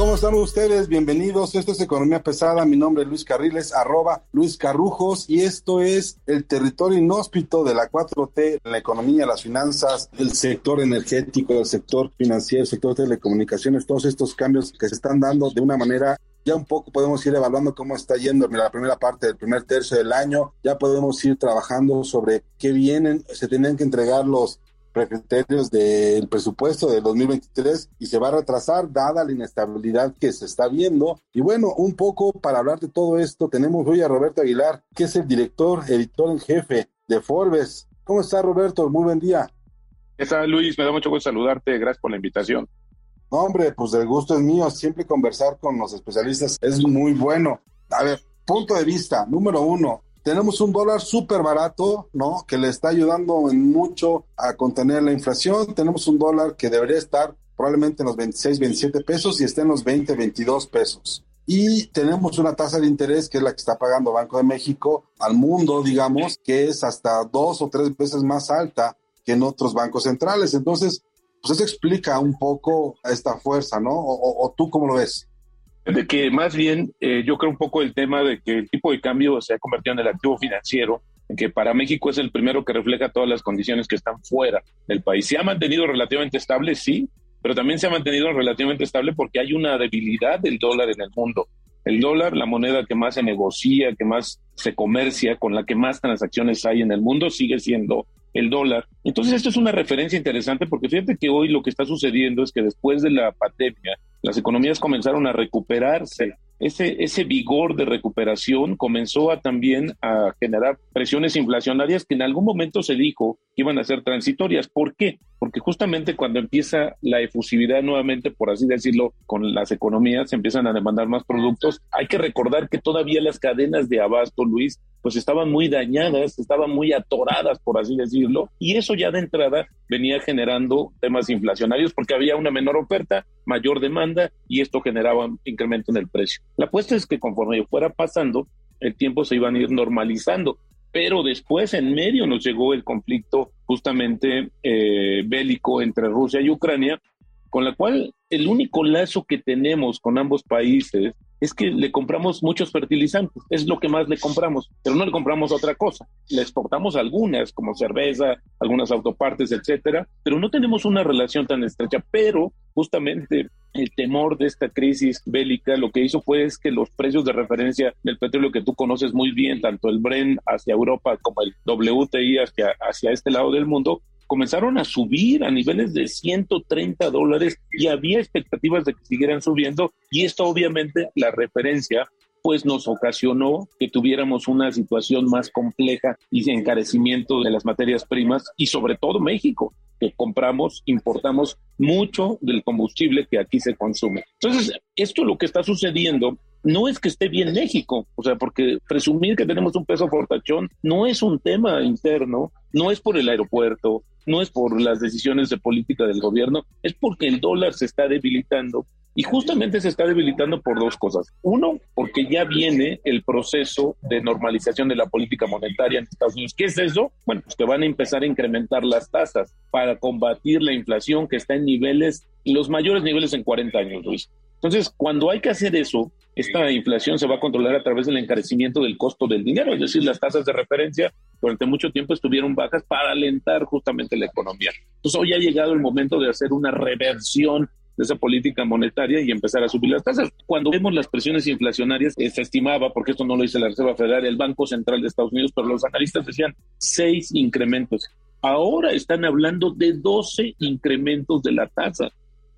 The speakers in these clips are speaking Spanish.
¿Cómo están ustedes? Bienvenidos. Esto es Economía Pesada. Mi nombre es Luis Carriles, arroba Luis Carrujos, y esto es el territorio inhóspito de la 4T, la economía, las finanzas, el sector energético, el sector financiero, el sector de telecomunicaciones, todos estos cambios que se están dando de una manera ya un poco podemos ir evaluando cómo está yendo la primera parte del primer tercio del año, ya podemos ir trabajando sobre qué vienen, se tienen que entregar los criterios del presupuesto de 2023 y se va a retrasar dada la inestabilidad que se está viendo. Y bueno, un poco para hablar de todo esto, tenemos hoy a Roberto Aguilar, que es el director, editor en jefe de Forbes. ¿Cómo está Roberto? Muy buen día. ¿Qué tal Luis? Me da mucho gusto saludarte. Gracias por la invitación. No, hombre, pues el gusto es mío. Siempre conversar con los especialistas es muy bueno. A ver, punto de vista, número uno, tenemos un dólar súper barato, ¿no? Que le está ayudando en mucho a contener la inflación. Tenemos un dólar que debería estar probablemente en los 26, 27 pesos y está en los 20, 22 pesos. Y tenemos una tasa de interés que es la que está pagando Banco de México al mundo, digamos, que es hasta dos o tres veces más alta que en otros bancos centrales. Entonces, pues eso explica un poco esta fuerza, ¿no? O, o tú cómo lo ves? De que más bien eh, yo creo un poco el tema de que el tipo de cambio se ha convertido en el activo financiero, que para México es el primero que refleja todas las condiciones que están fuera del país. Se ha mantenido relativamente estable, sí, pero también se ha mantenido relativamente estable porque hay una debilidad del dólar en el mundo. El dólar, la moneda que más se negocia, que más se comercia, con la que más transacciones hay en el mundo, sigue siendo el dólar. Entonces, esto es una referencia interesante porque fíjate que hoy lo que está sucediendo es que después de la pandemia, las economías comenzaron a recuperarse. Ese, ese vigor de recuperación comenzó a también a generar presiones inflacionarias que en algún momento se dijo que iban a ser transitorias. ¿Por qué? Porque justamente cuando empieza la efusividad nuevamente, por así decirlo, con las economías, se empiezan a demandar más productos. Hay que recordar que todavía las cadenas de abasto, Luis, pues estaban muy dañadas, estaban muy atoradas, por así decirlo, y eso ya de entrada venía generando temas inflacionarios porque había una menor oferta, mayor demanda, y esto generaba un incremento en el precio. La apuesta es que conforme fuera pasando, el tiempo se iban a ir normalizando, pero después en medio nos llegó el conflicto justamente eh, bélico entre Rusia y Ucrania, con la cual el único lazo que tenemos con ambos países es que le compramos muchos fertilizantes, es lo que más le compramos, pero no le compramos otra cosa. Le exportamos algunas, como cerveza, algunas autopartes, etcétera, pero no tenemos una relación tan estrecha. Pero justamente el temor de esta crisis bélica lo que hizo fue que los precios de referencia del petróleo que tú conoces muy bien, tanto el Brent hacia Europa como el WTI hacia, hacia este lado del mundo, comenzaron a subir a niveles de 130 dólares y había expectativas de que siguieran subiendo y esto obviamente la referencia pues nos ocasionó que tuviéramos una situación más compleja y encarecimiento de las materias primas y sobre todo México, que compramos, importamos mucho del combustible que aquí se consume. Entonces, esto lo que está sucediendo no es que esté bien México, o sea, porque presumir que tenemos un peso fortachón no es un tema interno, no es por el aeropuerto, no es por las decisiones de política del gobierno, es porque el dólar se está debilitando y justamente se está debilitando por dos cosas. Uno, porque ya viene el proceso de normalización de la política monetaria en Estados Unidos. ¿Qué es eso? Bueno, pues que van a empezar a incrementar las tasas para combatir la inflación que está en niveles, los mayores niveles en 40 años, Luis. Entonces, cuando hay que hacer eso, esta inflación se va a controlar a través del encarecimiento del costo del dinero, es decir, las tasas de referencia durante mucho tiempo estuvieron bajas para alentar justamente la economía. Entonces, hoy ha llegado el momento de hacer una reversión de esa política monetaria y empezar a subir las tasas. Cuando vemos las presiones inflacionarias, eh, se estimaba, porque esto no lo dice la Reserva Federal, el Banco Central de Estados Unidos, pero los analistas decían seis incrementos. Ahora están hablando de 12 incrementos de la tasa.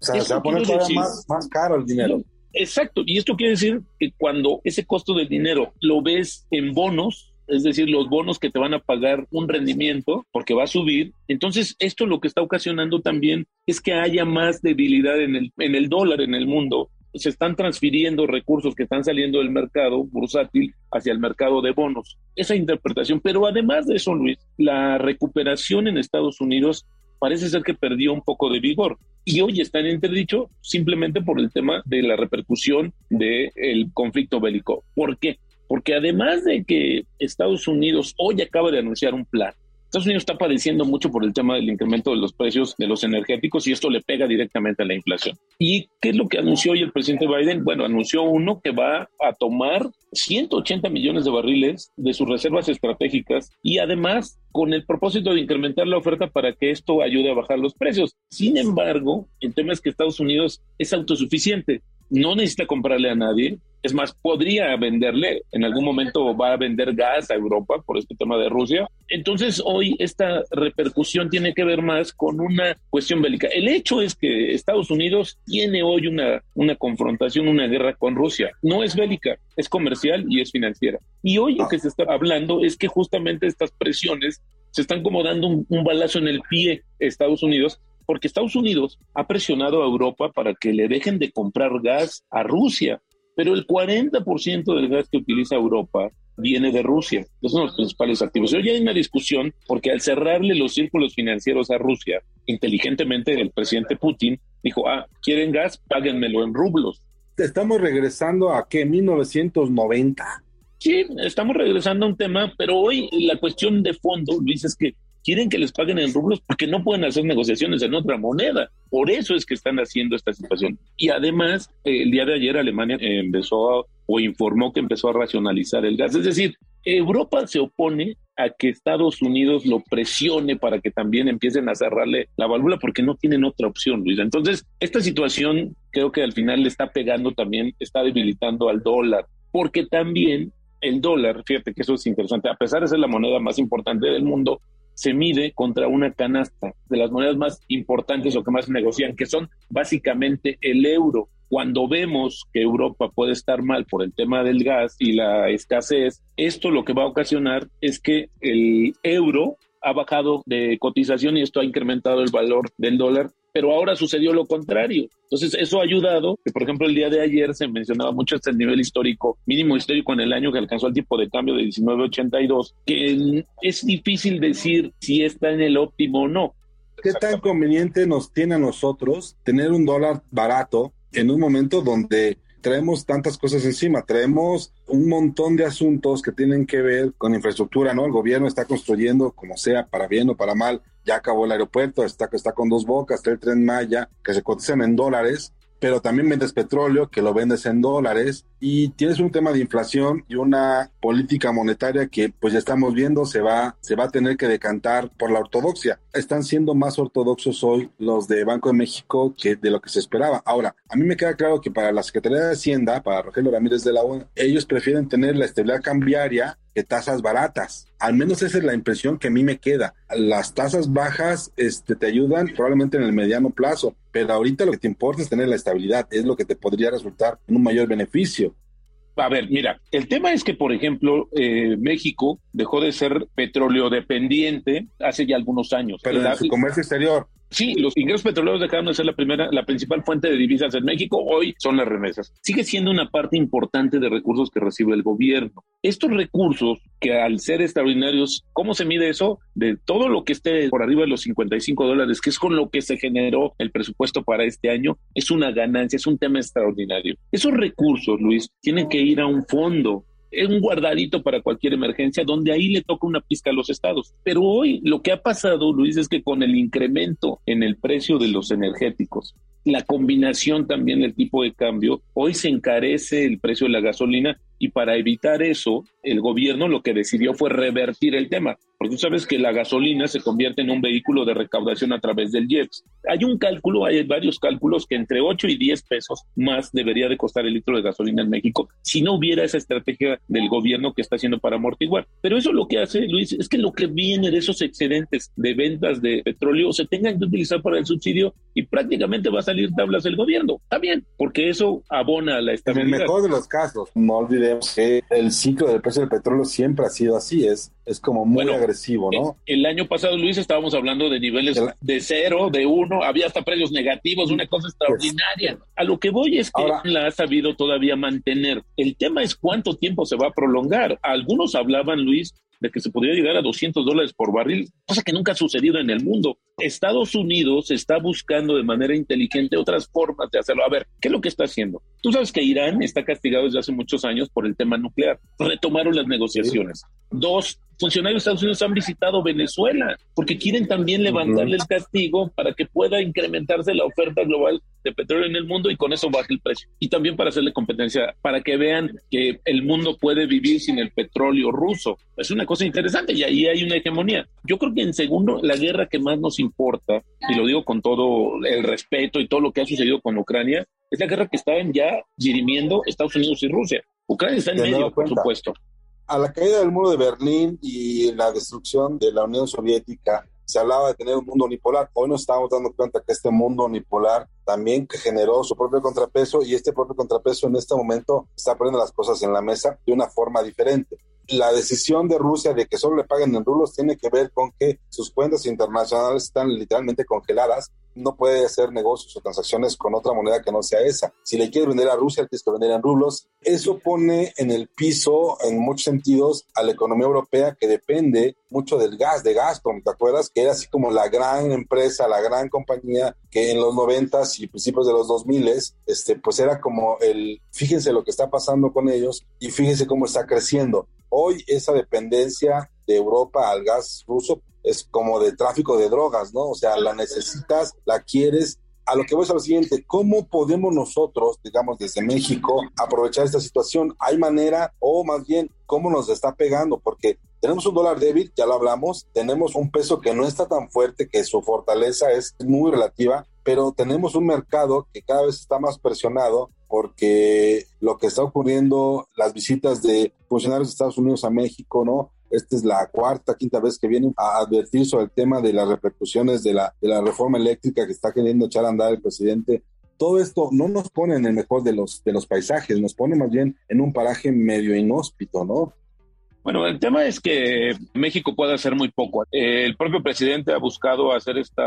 O sea, se va a poner todavía más, más caro el dinero. Exacto, y esto quiere decir que cuando ese costo del dinero lo ves en bonos, es decir, los bonos que te van a pagar un rendimiento porque va a subir. Entonces, esto lo que está ocasionando también es que haya más debilidad en el, en el dólar en el mundo. Se están transfiriendo recursos que están saliendo del mercado bursátil hacia el mercado de bonos. Esa interpretación. Pero además de eso, Luis, la recuperación en Estados Unidos parece ser que perdió un poco de vigor. Y hoy está en entredicho simplemente por el tema de la repercusión del conflicto bélico. ¿Por qué? porque además de que Estados Unidos hoy acaba de anunciar un plan, Estados Unidos está padeciendo mucho por el tema del incremento de los precios de los energéticos y esto le pega directamente a la inflación. ¿Y qué es lo que anunció hoy el presidente Biden? Bueno, anunció uno que va a tomar 180 millones de barriles de sus reservas estratégicas y además con el propósito de incrementar la oferta para que esto ayude a bajar los precios. Sin embargo, el tema es que Estados Unidos es autosuficiente, no necesita comprarle a nadie, es más, podría venderle, en algún momento va a vender gas a Europa por este tema de Rusia. Entonces hoy esta repercusión tiene que ver más con una cuestión bélica. El hecho es que Estados Unidos tiene hoy una, una confrontación, una guerra con Rusia. No es bélica, es comercial y es financiera. Y hoy lo que se está hablando es que justamente estas presiones se están como dando un, un balazo en el pie Estados Unidos porque Estados Unidos ha presionado a Europa para que le dejen de comprar gas a Rusia pero el 40% del gas que utiliza Europa viene de Rusia. Esos son los principales activos. Hoy hay una discusión porque al cerrarle los círculos financieros a Rusia, inteligentemente el presidente Putin dijo, ah, ¿quieren gas? Páguenmelo en rublos. Estamos regresando a qué, 1990. Sí, estamos regresando a un tema, pero hoy la cuestión de fondo, Luis, es que quieren que les paguen en rublos porque no pueden hacer negociaciones en otra moneda. Por eso es que están haciendo esta situación. Y además, el día de ayer Alemania empezó o informó que empezó a racionalizar el gas. Es decir, Europa se opone a que Estados Unidos lo presione para que también empiecen a cerrarle la válvula porque no tienen otra opción, Luis. Entonces, esta situación creo que al final le está pegando también, está debilitando al dólar, porque también el dólar, fíjate que eso es interesante, a pesar de ser la moneda más importante del mundo, se mide contra una canasta de las monedas más importantes o que más negocian, que son básicamente el euro. Cuando vemos que Europa puede estar mal por el tema del gas y la escasez, esto lo que va a ocasionar es que el euro ha bajado de cotización y esto ha incrementado el valor del dólar pero ahora sucedió lo contrario. Entonces, eso ha ayudado, que por ejemplo el día de ayer se mencionaba mucho este nivel histórico, mínimo histórico en el año que alcanzó el tipo de cambio de 1982, que es difícil decir si está en el óptimo o no. ¿Qué tan conveniente nos tiene a nosotros tener un dólar barato en un momento donde traemos tantas cosas encima, traemos un montón de asuntos que tienen que ver con infraestructura, ¿no? El gobierno está construyendo, como sea, para bien o para mal, ya acabó el aeropuerto, está, está con dos bocas, está el tren Maya, que se cotizan en dólares, pero también vendes petróleo, que lo vendes en dólares, y tienes un tema de inflación y una política monetaria que pues ya estamos viendo se va, se va a tener que decantar por la ortodoxia. Están siendo más ortodoxos hoy los de Banco de México que de lo que se esperaba. Ahora, a mí me queda claro que para la Secretaría de Hacienda, para Rogelio Ramírez de la U, ellos prefieren tener la estabilidad cambiaria que tasas baratas. Al menos esa es la impresión que a mí me queda. Las tasas bajas este, te ayudan probablemente en el mediano plazo, pero ahorita lo que te importa es tener la estabilidad, es lo que te podría resultar en un mayor beneficio. A ver, mira, el tema es que, por ejemplo, eh, México dejó de ser petróleo dependiente hace ya algunos años. Pero en su comercio exterior. Sí, los ingresos petroleros dejaron de ser la primera, la principal fuente de divisas en México. Hoy son las remesas. Sigue siendo una parte importante de recursos que recibe el gobierno. Estos recursos, que al ser extraordinarios, ¿cómo se mide eso? De todo lo que esté por arriba de los 55 dólares, que es con lo que se generó el presupuesto para este año, es una ganancia, es un tema extraordinario. Esos recursos, Luis, tienen que ir a un fondo un guardadito para cualquier emergencia, donde ahí le toca una pizca a los estados. Pero hoy lo que ha pasado, Luis, es que con el incremento en el precio de los energéticos, la combinación también del tipo de cambio, hoy se encarece el precio de la gasolina y para evitar eso, el gobierno lo que decidió fue revertir el tema, porque tú sabes que la gasolina se convierte en un vehículo de recaudación a través del IEPS. Hay un cálculo, hay varios cálculos que entre 8 y 10 pesos más debería de costar el litro de gasolina en México si no hubiera esa estrategia del gobierno que está haciendo para amortiguar. Pero eso lo que hace, Luis, es que lo que viene de esos excedentes de ventas de petróleo se tengan que utilizar para el subsidio y prácticamente va a salir tablas el gobierno. Está bien, porque eso abona la estabilidad. En el mejor de los casos, no olvidemos que el ciclo del precio del petróleo siempre ha sido así, es, es como muy agresivo, ¿no? El, año pasado, Luis, estábamos hablando de niveles de cero, de uno, había hasta precios negativos, una cosa pues, extraordinaria. a lo que voy es que la ha sabido todavía mantener. El tema es cuánto tiempo se va a prolongar. Algunos hablaban, Luis, de que se podría llegar a 200 dólares por barril, cosa que nunca ha sucedido en el mundo. Estados Unidos está buscando de manera inteligente otras formas de hacerlo. A ver, ¿qué es lo que está haciendo? Tú sabes que Irán está castigado desde hace muchos años por el tema nuclear. Retomaron las negociaciones. Dos, funcionarios de Estados Unidos han visitado Venezuela porque quieren también levantarle el castigo para que pueda incrementarse la oferta global de petróleo en el mundo y con eso baje el precio. Y también para hacerle competencia, para que vean que el mundo puede vivir sin el petróleo ruso. Es una cosa interesante y ahí hay una hegemonía. Yo creo que en segundo, la guerra que más nos importa, y lo digo con todo el respeto y todo lo que ha sucedido con Ucrania, es la guerra que estaban ya dirimiendo Estados Unidos y Rusia. Ucrania está en medio, por supuesto a la caída del muro de Berlín y la destrucción de la Unión Soviética, se hablaba de tener un mundo unipolar. Hoy nos estamos dando cuenta que este mundo unipolar también generó su propio contrapeso y este propio contrapeso en este momento está poniendo las cosas en la mesa de una forma diferente la decisión de Rusia de que solo le paguen en rublos tiene que ver con que sus cuentas internacionales están literalmente congeladas. No puede hacer negocios o transacciones con otra moneda que no sea esa. Si le quiere vender a Rusia, tiene que vender en rublos. Eso pone en el piso, en muchos sentidos, a la economía europea que depende mucho del gas, de Gazprom. ¿Te acuerdas? Que era así como la gran empresa, la gran compañía que en los noventas y principios de los dos miles, este, pues era como el, fíjense lo que está pasando con ellos y fíjense cómo está creciendo. Hoy esa dependencia de Europa al gas ruso es como de tráfico de drogas, ¿no? O sea, la necesitas, la quieres. A lo que voy a lo siguiente, ¿cómo podemos nosotros, digamos, desde México, aprovechar esta situación? ¿Hay manera o más bien cómo nos está pegando? Porque tenemos un dólar débil, ya lo hablamos, tenemos un peso que no está tan fuerte, que su fortaleza es muy relativa, pero tenemos un mercado que cada vez está más presionado porque lo que está ocurriendo, las visitas de funcionarios de Estados Unidos a México, ¿no? Esta es la cuarta, quinta vez que vienen a advertir sobre el tema de las repercusiones de la, de la reforma eléctrica que está queriendo echar a andar el presidente. Todo esto no nos pone en el mejor de los, de los paisajes, nos pone más bien en un paraje medio inhóspito, ¿no? Bueno, el tema es que México puede hacer muy poco. El propio presidente ha buscado hacer esta,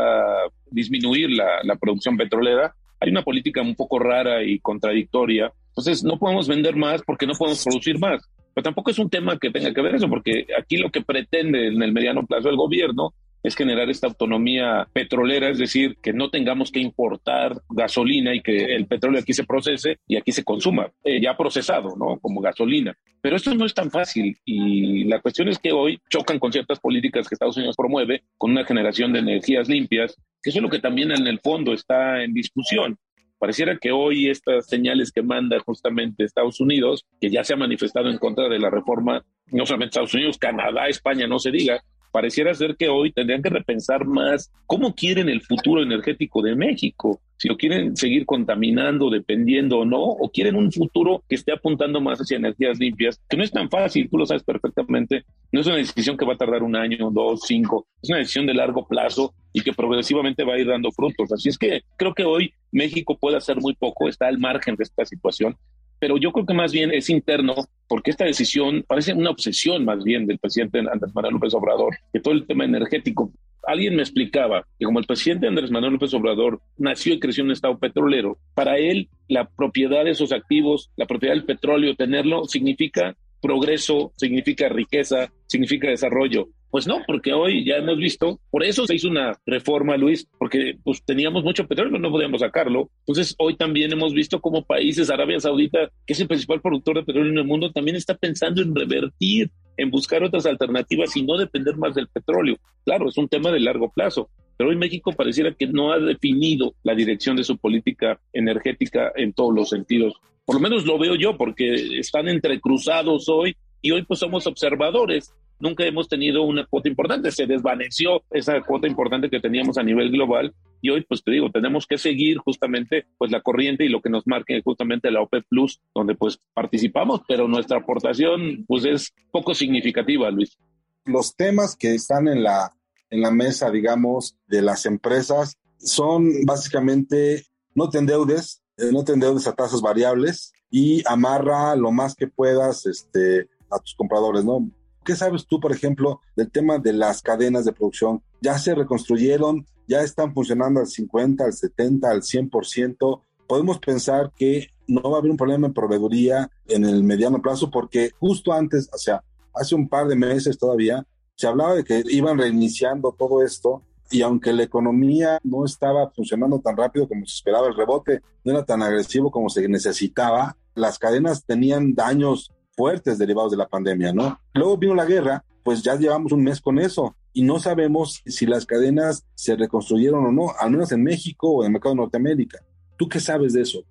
disminuir la, la producción petrolera hay una política un poco rara y contradictoria. Entonces, no podemos vender más porque no podemos producir más. Pero tampoco es un tema que tenga que ver eso, porque aquí lo que pretende en el mediano plazo el gobierno es generar esta autonomía petrolera, es decir, que no tengamos que importar gasolina y que el petróleo aquí se procese y aquí se consuma, eh, ya procesado, ¿no? Como gasolina. Pero esto no es tan fácil y la cuestión es que hoy chocan con ciertas políticas que Estados Unidos promueve, con una generación de energías limpias, que eso es lo que también en el fondo está en discusión. Pareciera que hoy estas señales que manda justamente Estados Unidos, que ya se ha manifestado en contra de la reforma, no solamente Estados Unidos, Canadá, España, no se diga, pareciera ser que hoy tendrían que repensar más cómo quieren el futuro energético de México, si lo quieren seguir contaminando, dependiendo o no, o quieren un futuro que esté apuntando más hacia energías limpias, que no es tan fácil, tú lo sabes perfectamente, no es una decisión que va a tardar un año, dos, cinco, es una decisión de largo plazo y que progresivamente va a ir dando frutos. Así es que creo que hoy México puede hacer muy poco, está al margen de esta situación, pero yo creo que más bien es interno, porque esta decisión parece una obsesión más bien del presidente Andrés Manuel López Obrador, que todo el tema energético. Alguien me explicaba que como el presidente Andrés Manuel López Obrador nació y creció en un estado petrolero, para él la propiedad de esos activos, la propiedad del petróleo, tenerlo, significa progreso, significa riqueza, significa desarrollo. Pues no, porque hoy ya hemos visto, por eso se hizo una reforma, Luis, porque pues teníamos mucho petróleo, no podíamos sacarlo. Entonces hoy también hemos visto como países, Arabia Saudita, que es el principal productor de petróleo en el mundo, también está pensando en revertir, en buscar otras alternativas y no depender más del petróleo. Claro, es un tema de largo plazo, pero hoy México pareciera que no ha definido la dirección de su política energética en todos los sentidos. Por lo menos lo veo yo, porque están entrecruzados hoy y hoy pues somos observadores nunca hemos tenido una cuota importante, se desvaneció esa cuota importante que teníamos a nivel global y hoy pues te digo, tenemos que seguir justamente pues la corriente y lo que nos marque justamente la OPEP Plus, donde pues participamos, pero nuestra aportación pues es poco significativa, Luis. Los temas que están en la, en la mesa, digamos, de las empresas son básicamente no te endeudes, no te endeudes a tasas variables y amarra lo más que puedas este, a tus compradores, ¿no? ¿Qué sabes tú, por ejemplo, del tema de las cadenas de producción? ¿Ya se reconstruyeron? ¿Ya están funcionando al 50, al 70, al 100%? Podemos pensar que no va a haber un problema en proveeduría en el mediano plazo porque justo antes, o sea, hace un par de meses todavía, se hablaba de que iban reiniciando todo esto y aunque la economía no estaba funcionando tan rápido como se esperaba, el rebote no era tan agresivo como se necesitaba, las cadenas tenían daños fuertes derivados de la pandemia, ¿no? Luego vino la guerra, pues ya llevamos un mes con eso y no sabemos si las cadenas se reconstruyeron o no, al menos en México o en el mercado de Norteamérica. ¿Tú qué sabes de eso?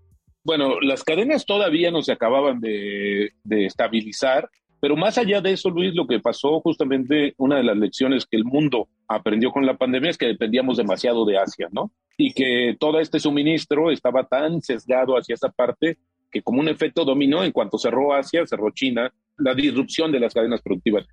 Bueno, las cadenas todavía no se acababan de, de estabilizar pero más allá de eso, Luis, lo que pasó justamente, una de las lecciones que el mundo aprendió con la pandemia es que dependíamos demasiado de Asia, ¿no? Y que todo este suministro estaba tan sesgado hacia esa parte que como un efecto dominó, en cuanto cerró Asia, cerró China, la disrupción de las cadenas productivas.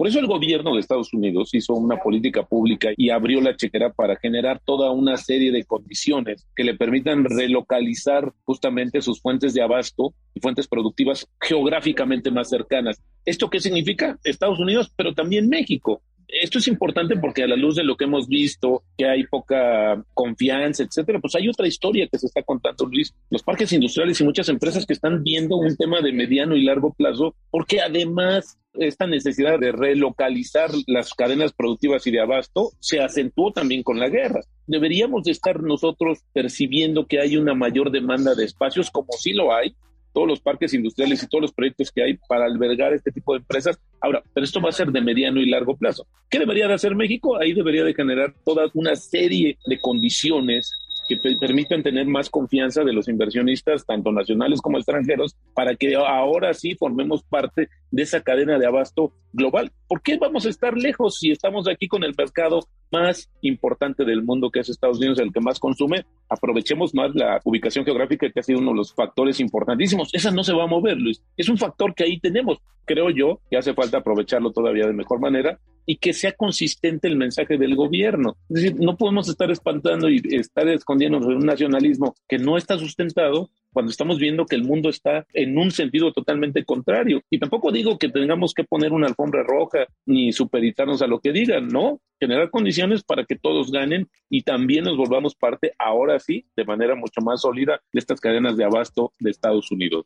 Por eso el gobierno de Estados Unidos hizo una política pública y abrió la chequera para generar toda una serie de condiciones que le permitan relocalizar justamente sus fuentes de abasto y fuentes productivas geográficamente más cercanas. ¿Esto qué significa? Estados Unidos, pero también México. Esto es importante porque a la luz de lo que hemos visto, que hay poca confianza, etcétera, pues hay otra historia que se está contando, Luis. Los parques industriales y muchas empresas que están viendo un tema de mediano y largo plazo, porque además esta necesidad de relocalizar las cadenas productivas y de abasto se acentuó también con la guerra. Deberíamos de estar nosotros percibiendo que hay una mayor demanda de espacios, como sí lo hay, todos los parques industriales y todos los proyectos que hay para albergar este tipo de empresas. Ahora, pero esto va a ser de mediano y largo plazo. ¿Qué debería de hacer México? Ahí debería de generar toda una serie de condiciones que permitan tener más confianza de los inversionistas, tanto nacionales como extranjeros, para que ahora sí formemos parte de esa cadena de abasto global. ¿Por qué vamos a estar lejos si estamos aquí con el mercado más importante del mundo, que es Estados Unidos, el que más consume? Aprovechemos más la ubicación geográfica, que ha sido uno de los factores importantísimos. Esa no se va a mover, Luis. Es un factor que ahí tenemos. Creo yo que hace falta aprovecharlo todavía de mejor manera y que sea consistente el mensaje del gobierno. Es decir, no podemos estar espantando y estar escondiéndonos en un nacionalismo que no está sustentado cuando estamos viendo que el mundo está en un sentido totalmente contrario. Y tampoco digo que tengamos que poner una alfombra roja ni supeditarnos a lo que digan, no, generar condiciones para que todos ganen y también nos volvamos parte, ahora sí, de manera mucho más sólida de estas cadenas de abasto de Estados Unidos.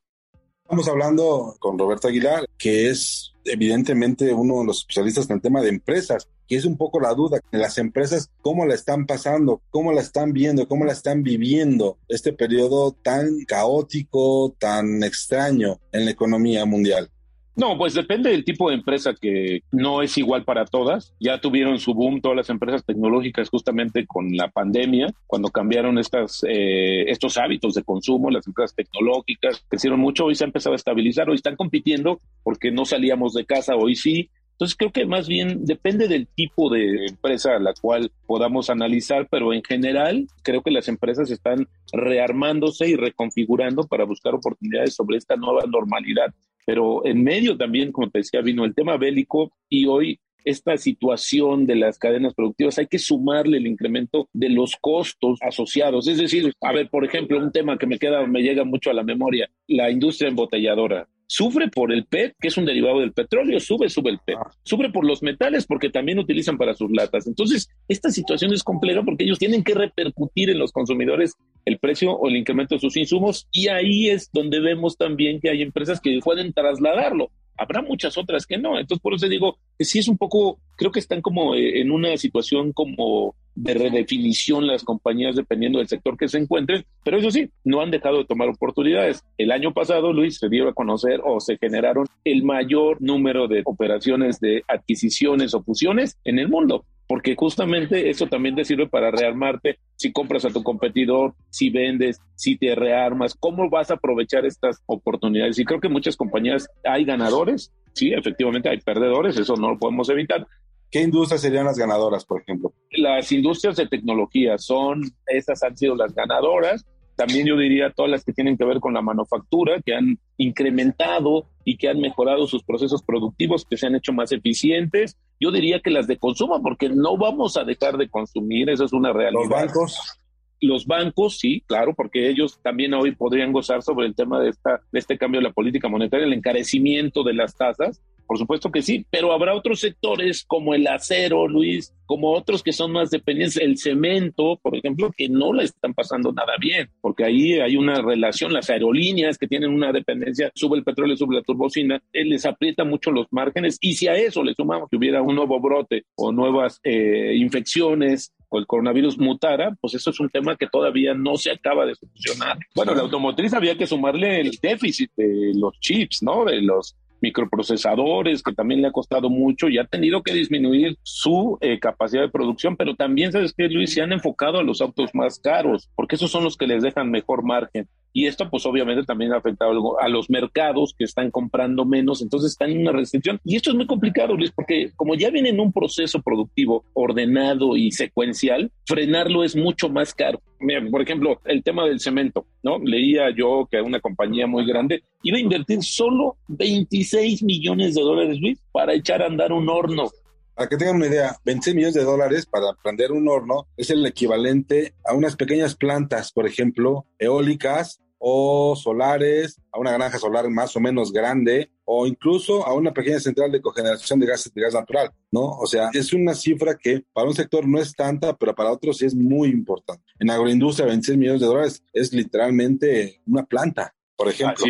Estamos hablando con Roberto Aguilar, que es evidentemente uno de los especialistas en el tema de empresas, que es un poco la duda, las empresas, cómo la están pasando, cómo la están viendo, cómo la están viviendo este periodo tan caótico, tan extraño en la economía mundial. No, pues depende del tipo de empresa que no es igual para todas. Ya tuvieron su boom todas las empresas tecnológicas justamente con la pandemia, cuando cambiaron estas, eh, estos hábitos de consumo, las empresas tecnológicas crecieron mucho, hoy se ha empezado a estabilizar, hoy están compitiendo porque no salíamos de casa, hoy sí. Entonces creo que más bien depende del tipo de empresa a la cual podamos analizar, pero en general creo que las empresas están rearmándose y reconfigurando para buscar oportunidades sobre esta nueva normalidad pero en medio también, como te decía, vino el tema bélico y hoy esta situación de las cadenas productivas hay que sumarle el incremento de los costos asociados. Es decir, a ver, por ejemplo, un tema que me queda, me llega mucho a la memoria, la industria embotelladora sufre por el PET, que es un derivado del petróleo, sube, sube el PET. Ah. Sufre por los metales porque también utilizan para sus latas. Entonces, esta situación es compleja porque ellos tienen que repercutir en los consumidores el precio o el incremento de sus insumos y ahí es donde vemos también que hay empresas que pueden trasladarlo. Habrá muchas otras que no. Entonces, por eso digo que sí es un poco, creo que están como eh, en una situación como de redefinición las compañías dependiendo del sector que se encuentren, pero eso sí, no han dejado de tomar oportunidades. El año pasado, Luis, se dio a conocer o se generaron el mayor número de operaciones de adquisiciones o fusiones en el mundo porque justamente eso también te sirve para rearmarte. Si compras a tu competidor, si vendes, si te rearmas, ¿cómo vas a aprovechar estas oportunidades? Y creo que muchas compañías hay ganadores, sí, efectivamente hay perdedores, eso no lo podemos evitar. ¿Qué industrias serían las ganadoras, por ejemplo? Las industrias de tecnología son, estas han sido las ganadoras también yo diría todas las que tienen que ver con la manufactura, que han incrementado y que han mejorado sus procesos productivos, que se han hecho más eficientes. Yo diría que las de consumo, porque no vamos a dejar de consumir, eso es una realidad. Los bancos. Los bancos, sí, claro, porque ellos también hoy podrían gozar sobre el tema de, esta, de este cambio de la política monetaria, el encarecimiento de las tasas, por supuesto que sí, pero habrá otros sectores como el acero, Luis, como otros que son más dependientes, el cemento, por ejemplo, que no le están pasando nada bien, porque ahí hay una relación, las aerolíneas que tienen una dependencia, sube el petróleo, sube la turbocina, eh, les aprieta mucho los márgenes y si a eso le sumamos que hubiera un nuevo brote o nuevas eh, infecciones o el coronavirus mutara, pues eso es un tema que todavía no se acaba de solucionar. Bueno, la automotriz había que sumarle el déficit de los chips, ¿no? De los microprocesadores, que también le ha costado mucho y ha tenido que disminuir su eh, capacidad de producción, pero también, ¿sabes qué, Luis? Se han enfocado a los autos más caros, porque esos son los que les dejan mejor margen. Y esto, pues obviamente también ha afectado a los mercados que están comprando menos, entonces están en una restricción. Y esto es muy complicado, Luis, porque como ya viene en un proceso productivo ordenado y secuencial, frenarlo es mucho más caro. Mira, por ejemplo, el tema del cemento, ¿no? Leía yo que una compañía muy grande iba a invertir solo 26 millones de dólares, Luis, para echar a andar un horno. Para que tengan una idea, 26 millones de dólares para prender un horno es el equivalente a unas pequeñas plantas, por ejemplo, eólicas o solares, a una granja solar más o menos grande, o incluso a una pequeña central de cogeneración de gas, natural, ¿no? O sea, es una cifra que para un sector no es tanta, pero para otros sí es muy importante. En agroindustria, 26 millones de dólares es literalmente una planta, por ejemplo.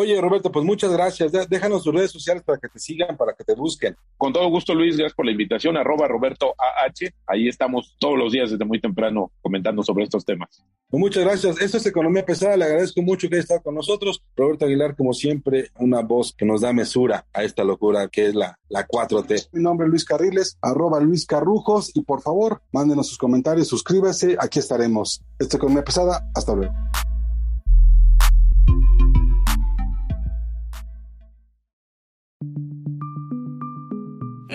Oye, Roberto, pues muchas gracias. Déjanos tus redes sociales para que te sigan, para que te busquen. Con todo gusto, Luis, gracias por la invitación. Arroba Roberto AH. Ahí estamos todos los días desde muy temprano comentando sobre estos temas. Pues muchas gracias. Esto es Economía Pesada. Le agradezco mucho que haya estado con nosotros. Roberto Aguilar, como siempre, una voz que nos da mesura a esta locura que es la, la 4T. Mi nombre es Luis Carriles, arroba Luis Carrujos. Y por favor, mándenos sus comentarios, suscríbase. Aquí estaremos. Esto es Economía Pesada. Hasta luego.